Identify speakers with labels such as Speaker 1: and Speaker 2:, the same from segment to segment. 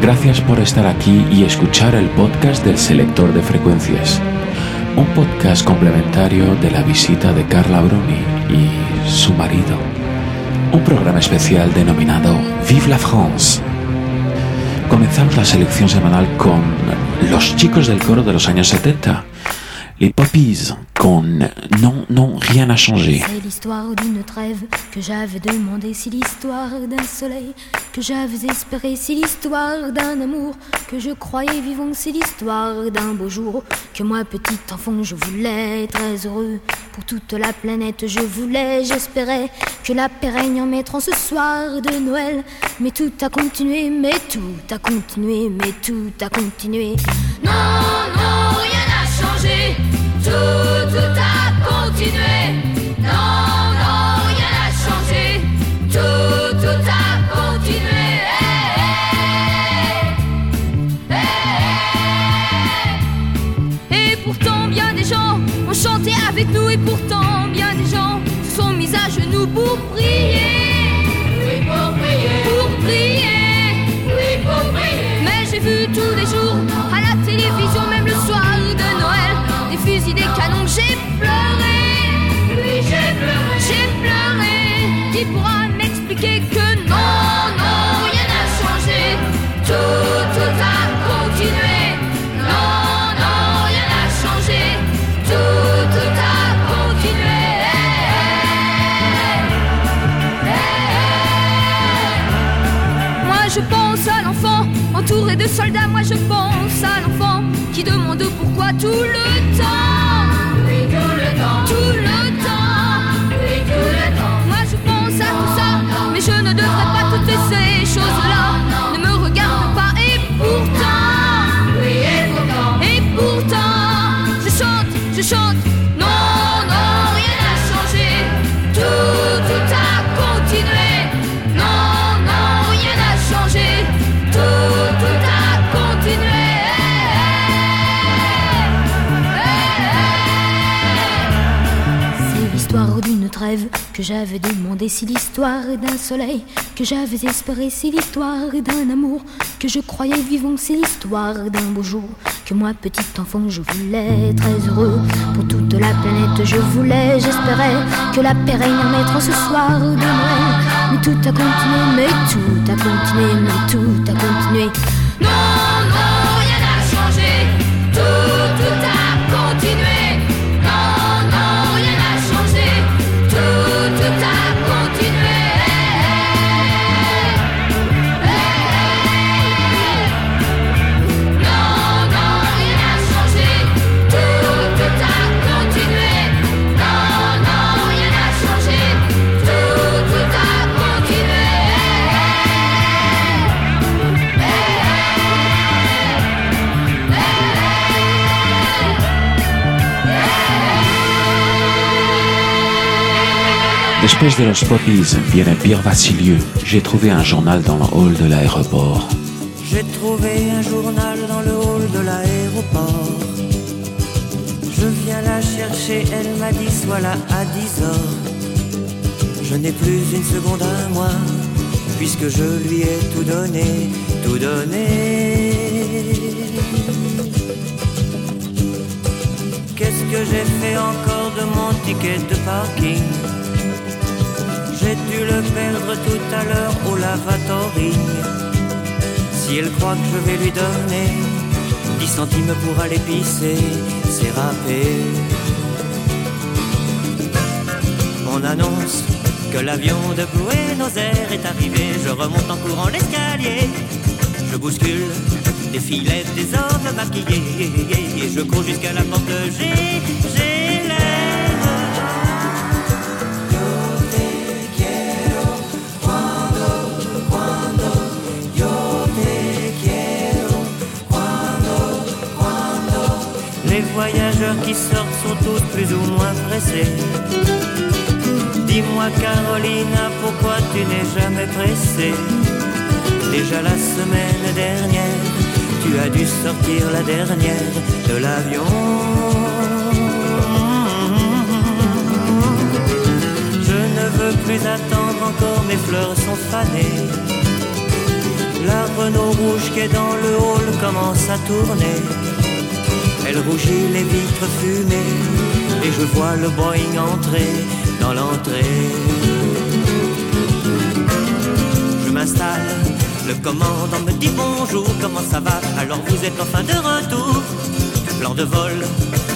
Speaker 1: Gracias por estar aquí y escuchar el podcast del selector de frecuencias. Un podcast complementario de la visita de Carla Bruni y su marido. Un programa especial denominado Vive la France. Comenzamos la selección semanal con los chicos del coro de los años 70 les Poppies con Non, non, rien n'a changé.
Speaker 2: C'est l'histoire d'une trêve que j'avais demandé, c'est l'histoire d'un soleil que j'avais espéré, c'est l'histoire d'un amour que je croyais vivant, c'est l'histoire d'un beau jour que moi, petit enfant, je voulais très heureux. Pour toute la planète, je voulais, j'espérais que la paix règne en mettant ce soir de Noël. Mais tout a continué, mais tout a continué, mais tout a continué.
Speaker 3: Non, tout, tout a continué. Non, non, rien n'a changé. Tout, tout a continué.
Speaker 2: Et pourtant, bien des gens ont chanté avec nous. Et pourtant, bien des gens sont mis à genoux pour prier. Entouré de soldats. Moi je pense à l'enfant qui demande pourquoi tout le temps.
Speaker 3: Tout le temps.
Speaker 2: Tout le temps. Moi je pense à tout ça, mais je ne devrais pas toutes ces choses-là. D'une trêve que j'avais demandé, c'est l'histoire d'un soleil que j'avais espéré, c'est l'histoire d'un amour que je croyais vivant, c'est l'histoire d'un beau jour que moi, petit enfant, je voulais très heureux pour toute la planète, je voulais, j'espérais que la paix règne en ce soir de Noël. Mais tout a continué, mais tout a continué, mais tout a continué.
Speaker 3: Non, non, rien n'a changé,
Speaker 1: De los poppies viene Pierre Vassilieu. J'ai trouvé un journal dans le hall de l'aéroport.
Speaker 4: J'ai trouvé un journal dans le hall de l'aéroport. Je viens la chercher, elle m'a dit sois là à 10 heures. Je n'ai plus une seconde à moi, puisque je lui ai tout donné, tout donné. Qu'est-ce que j'ai fait encore de mon ticket de parking? J'ai dû le perdre tout à l'heure au lavatory. Si elle croit que je vais lui donner 10 centimes pour aller pisser, c'est râpé. On annonce que l'avion de Buenos Aires est arrivé. Je remonte en courant l'escalier. Je bouscule des filets, des hommes maquillés. Et je cours jusqu'à la porte G. voyageurs qui sortent sont tous plus ou moins pressés. Dis-moi Carolina, pourquoi tu n'es jamais pressée? Déjà la semaine dernière, tu as dû sortir la dernière de l'avion. Je ne veux plus attendre encore, mes fleurs sont fanées. la Renault rouge qui est dans le hall commence à tourner. Elle rougit les vitres fumées et je vois le Boeing entrer dans l'entrée. Je m'installe, le commandant me dit bonjour, comment ça va? Alors vous êtes enfin de retour Plan de vol,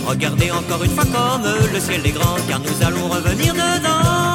Speaker 4: regardez encore une fois comme le ciel est grand car nous allons revenir dedans.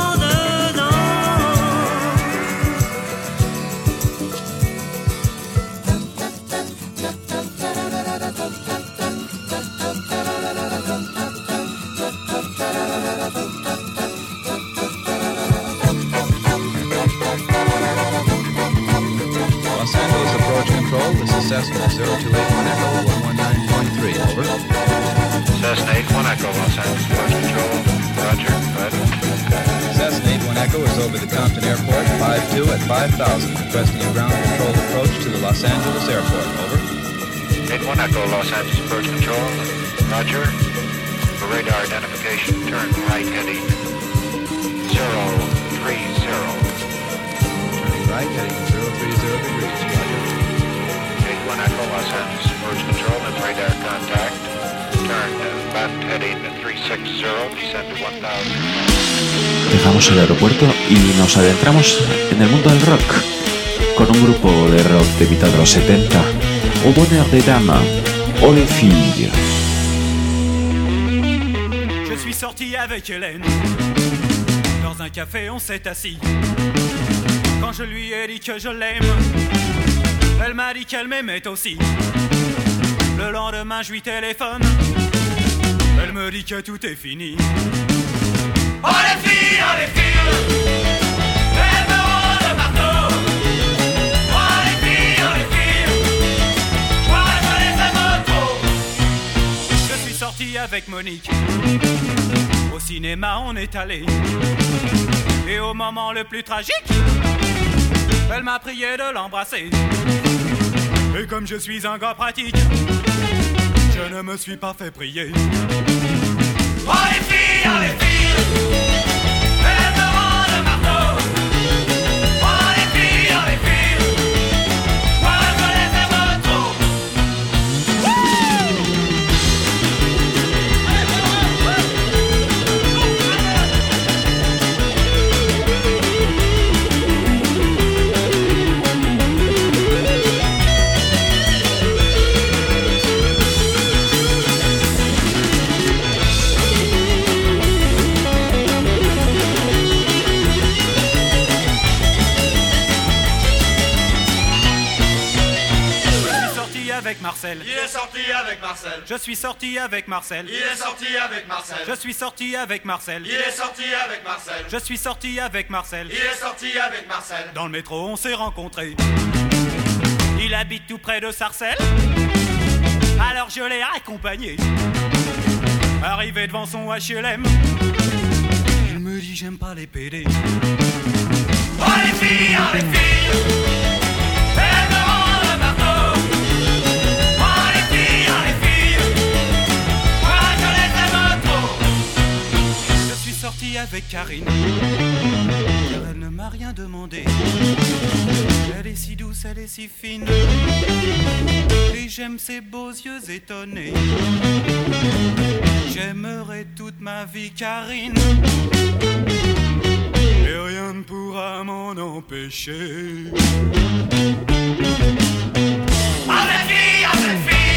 Speaker 5: 81 Echo, Los Angeles,
Speaker 6: Approach
Speaker 5: Control. Roger. For radar identification, turn right heading 030.
Speaker 6: Turning right, heading 030 degrees, roger.
Speaker 5: Echo Los Angeles Merge Control and radar contact. Turn left heading 360, descend to 1000.
Speaker 1: Dejamos el aeropuerto y nos adentramos en el mundo del rock con un grupo de rock de mitad de los 70, Au bonheur des dames, o les filles.
Speaker 7: Je suis sorti avec Hélène. Dans un café, on s'est assis. Quand je lui ai dit que je l'aime, elle m'a dit qu'elle m'aimait aussi. Le lendemain, je lui téléphone. Elle me dit que tout est fini. Oh les filles, oh les filles, Avec Monique. Au cinéma, on est allé. Et au moment le plus tragique, elle m'a prié de l'embrasser. Et comme je suis un gars pratique, je ne me suis pas fait prier. Oh les filles, oh les filles, Marcel.
Speaker 8: Il est sorti avec Marcel.
Speaker 7: Je suis sorti avec Marcel.
Speaker 8: Il est sorti avec Marcel.
Speaker 7: Je suis sorti avec Marcel.
Speaker 8: Il est sorti avec Marcel.
Speaker 7: Je suis sorti avec Marcel.
Speaker 8: Il est sorti avec Marcel.
Speaker 7: Dans le métro, on s'est rencontrés. Il habite tout près de Sarcelles. Alors je l'ai accompagné. Arrivé devant son HLM, il me dit j'aime pas les PD. Oh les filles, oh les filles, avec Karine, elle ne m'a rien demandé. Elle est si douce, elle est si fine, et j'aime ses beaux yeux étonnés. J'aimerai toute ma vie Karine, et rien ne pourra m'en empêcher. Ah ah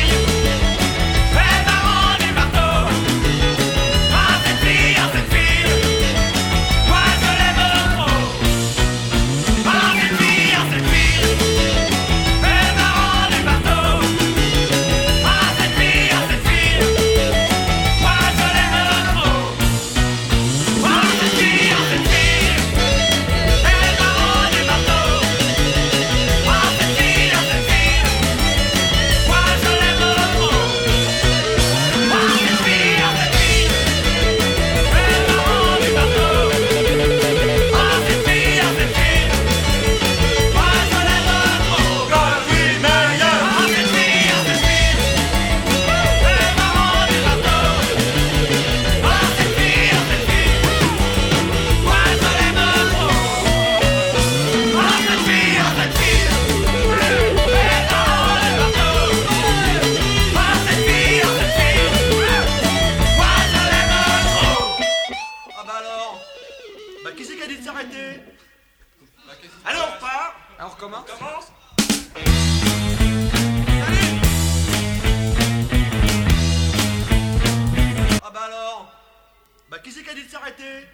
Speaker 8: c'est qui a dit de s'arrêter.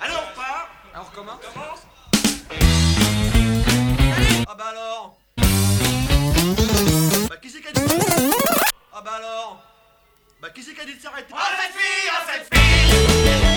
Speaker 8: Allez, on repart.
Speaker 9: Alors on recommence
Speaker 8: Commence Ah bah alors. Bah qui c'est qui a dit Ah bah alors. Bah qui c'est qui a dit de s'arrêter? Oh cette fille, oh cette fille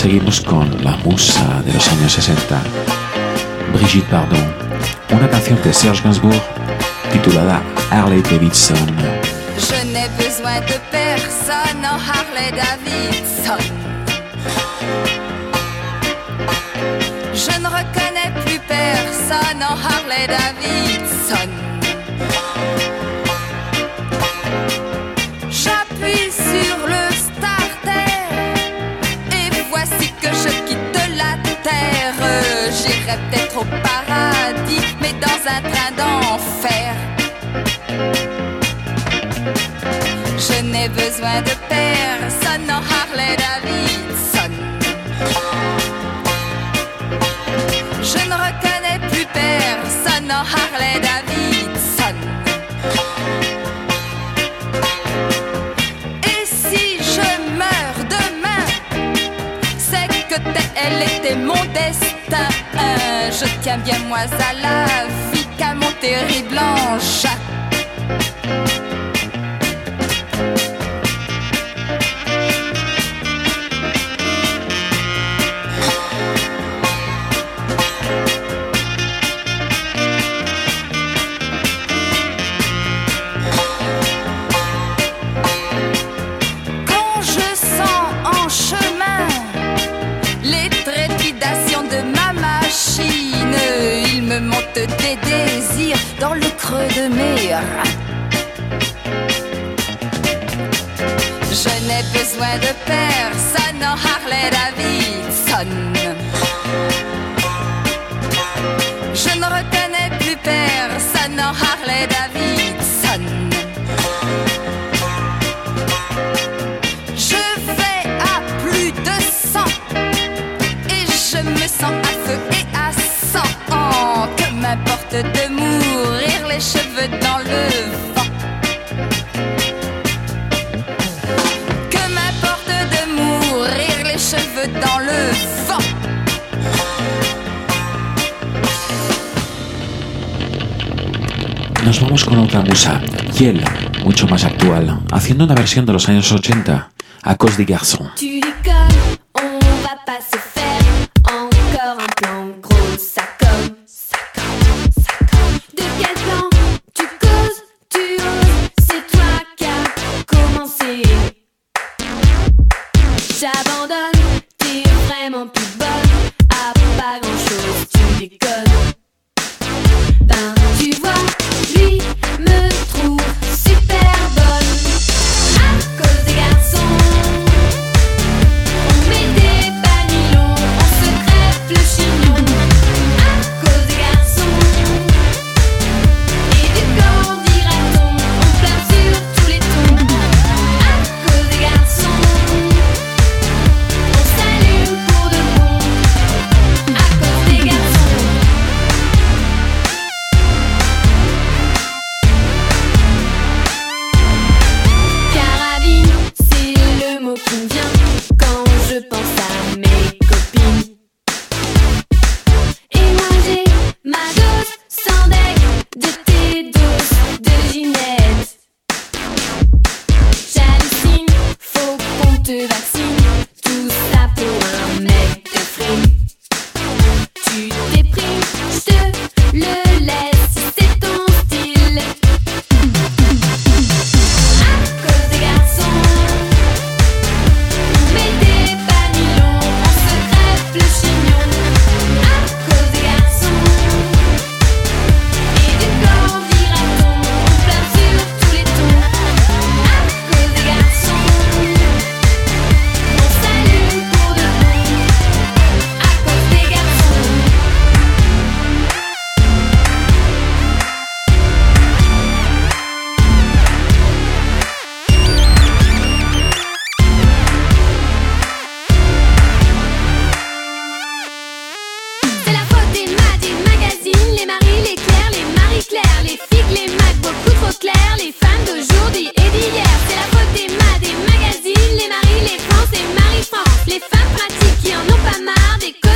Speaker 10: Seguimos con la musa de los años 60, Brigitte Bardot, una canción de Serge Gainsbourg titulada Harley Davidson.
Speaker 3: Je n'ai besoin de personne en Harley Davidson. Je ne reconnais plus personne en Harley Davidson. Peut-être au paradis, mais dans un train d'enfer. Tiens bien moi à la Je n'ai besoin de personne en Harley Davidson. Je ne reconnais plus personne en Harley Davidson. Je vais à plus de 100 et je me sens à feu et à sang. Que m'importe de mourir les cheveux dans le
Speaker 10: Nos vamos con otra musa, Yel, mucho más actual, haciendo una versión de los años 80, à cause des garçons.
Speaker 11: pas marre des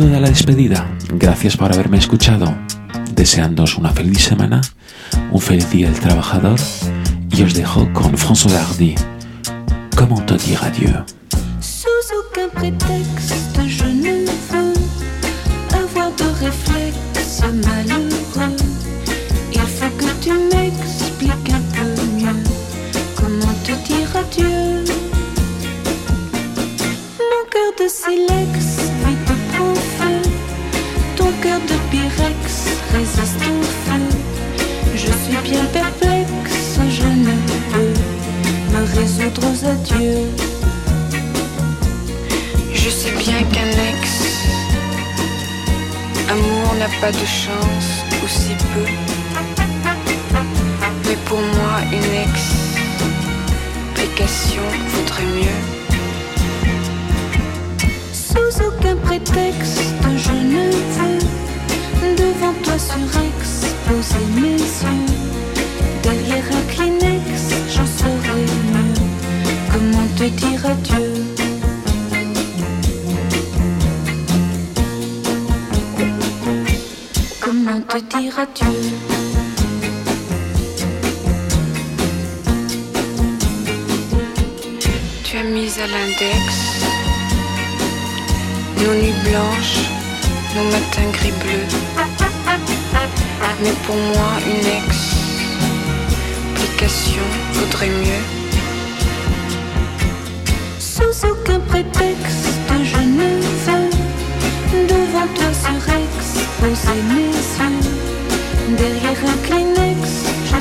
Speaker 1: momento de la despedida. Gracias por haberme escuchado. Deseándoos una feliz semana, un feliz día del trabajador y os dejo con François Hardy. Comment te dire adieu
Speaker 12: Sous aucun prétexte, je ne veux avoir de réflexe malheureux. Il faut que tu m'expliques un peu mieux comment te dire adieu. Mon cœur de silex. De pyrex résiste au feu. Je suis bien perplexe, je ne peux me résoudre aux adieux.
Speaker 13: Je sais bien qu'un ex amour n'a pas de chance, ou si peu. Mais pour moi, une explication vaudrait mieux.
Speaker 12: Sous prétexte, je ne veux devant toi surex poser mes yeux. Derrière un Kleenex, j'en saurais mieux. Comment te dire adieu? Comment te dire adieu?
Speaker 13: Tu as mis à l'index nos nuits blanches, nos matins gris bleus. Mais pour moi, une explication vaudrait mieux.
Speaker 12: Sous aucun prétexte, je ne veux devant toi surex poser mes yeux. Derrière un Kleenex, je